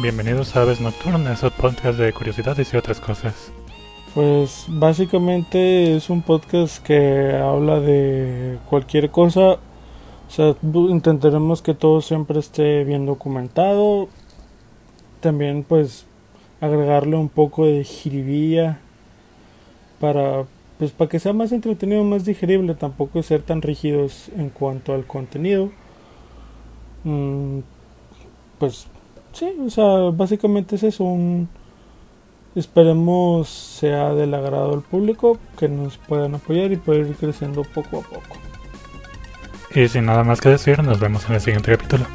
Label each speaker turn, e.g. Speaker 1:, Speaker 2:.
Speaker 1: Bienvenidos a Aves Nocturnas, un podcast de curiosidades y otras cosas.
Speaker 2: Pues básicamente es un podcast que habla de cualquier cosa. O sea, intentaremos que todo siempre esté bien documentado. También pues agregarle un poco de jiribilla para pues para que sea más entretenido, más digerible, tampoco ser tan rígidos en cuanto al contenido. Mm, pues sí, o sea, básicamente es eso. esperemos sea del agrado del público, que nos puedan apoyar y poder ir creciendo poco a poco.
Speaker 1: Y sin nada más que decir, nos vemos en el siguiente capítulo.